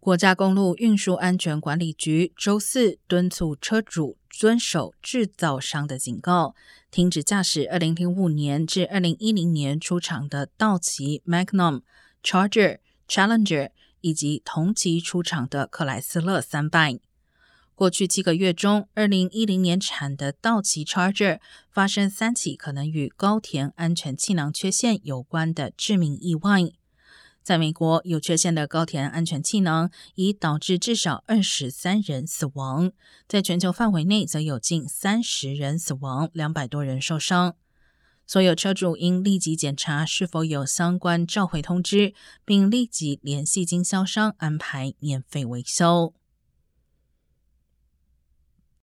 国家公路运输安全管理局周四敦促车主遵守制造商的警告，停止驾驶2005年至2010年出厂的道奇 Magnum、Charger、Challenger 以及同期出厂的克莱斯勒三百。过去七个月中，2010年产的道奇 Charger 发生三起可能与高田安全气囊缺陷有关的致命意外。在美国，有缺陷的高铁安全气囊已导致至少二十三人死亡；在全球范围内，则有近三十人死亡，两百多人受伤。所有车主应立即检查是否有相关召回通知，并立即联系经销商安排免费维修。